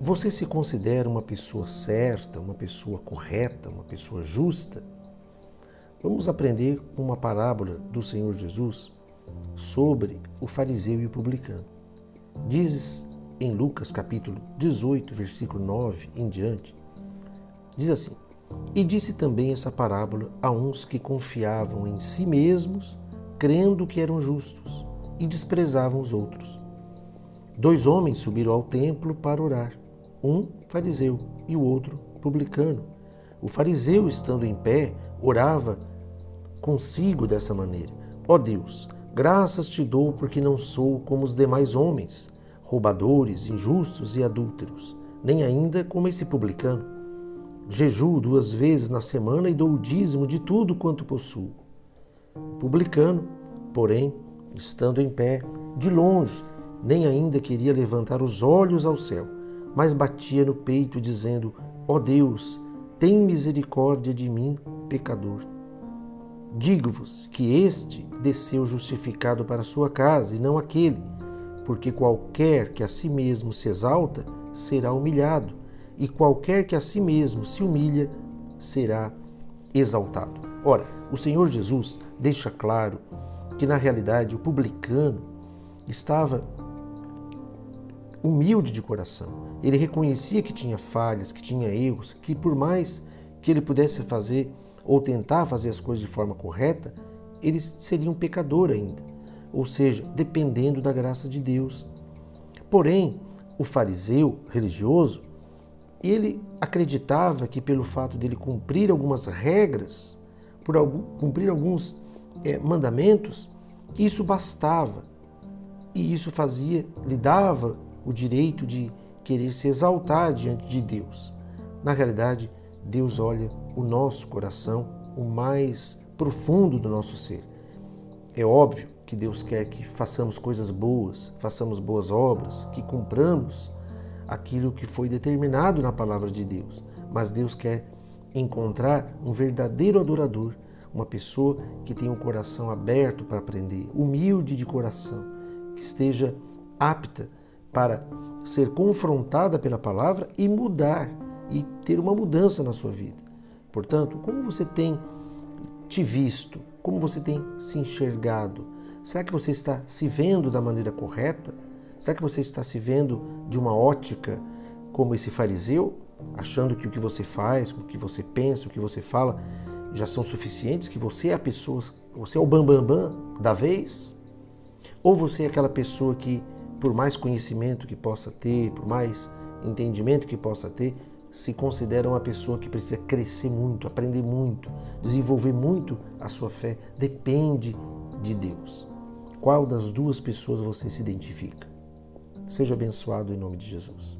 Você se considera uma pessoa certa, uma pessoa correta, uma pessoa justa? Vamos aprender uma parábola do Senhor Jesus sobre o fariseu e o publicano. Dizes em Lucas capítulo 18, versículo 9 em diante, diz assim: E disse também essa parábola a uns que confiavam em si mesmos, crendo que eram justos, e desprezavam os outros. Dois homens subiram ao templo para orar um fariseu e o outro publicano. O fariseu, estando em pé, orava consigo dessa maneira: Ó oh Deus, graças te dou porque não sou como os demais homens, roubadores, injustos e adúlteros, nem ainda como esse publicano. Jejuo duas vezes na semana e dou o dízimo de tudo quanto possuo. O publicano, porém, estando em pé, de longe, nem ainda queria levantar os olhos ao céu mas batia no peito, dizendo: Ó oh Deus, tem misericórdia de mim, pecador. Digo-vos que este desceu justificado para sua casa e não aquele, porque qualquer que a si mesmo se exalta será humilhado, e qualquer que a si mesmo se humilha será exaltado. Ora, o Senhor Jesus deixa claro que na realidade o publicano estava humilde de coração. Ele reconhecia que tinha falhas, que tinha erros, que por mais que ele pudesse fazer ou tentar fazer as coisas de forma correta, ele seria um pecador ainda, ou seja, dependendo da graça de Deus. Porém, o fariseu religioso, ele acreditava que pelo fato dele cumprir algumas regras, por algum, cumprir alguns é, mandamentos, isso bastava. E isso fazia, lhe dava o direito de querer se exaltar diante de Deus. Na realidade, Deus olha o nosso coração, o mais profundo do nosso ser. É óbvio que Deus quer que façamos coisas boas, façamos boas obras, que cumpramos aquilo que foi determinado na palavra de Deus. Mas Deus quer encontrar um verdadeiro adorador, uma pessoa que tenha um coração aberto para aprender, humilde de coração, que esteja apta para ser confrontada pela palavra e mudar e ter uma mudança na sua vida. Portanto, como você tem te visto? Como você tem se enxergado? Será que você está se vendo da maneira correta? Será que você está se vendo de uma ótica como esse fariseu, achando que o que você faz, o que você pensa, o que você fala já são suficientes, que você é a pessoa, você é o bambambam bam, bam da vez? Ou você é aquela pessoa que por mais conhecimento que possa ter, por mais entendimento que possa ter, se considera uma pessoa que precisa crescer muito, aprender muito, desenvolver muito a sua fé. Depende de Deus. Qual das duas pessoas você se identifica? Seja abençoado em nome de Jesus.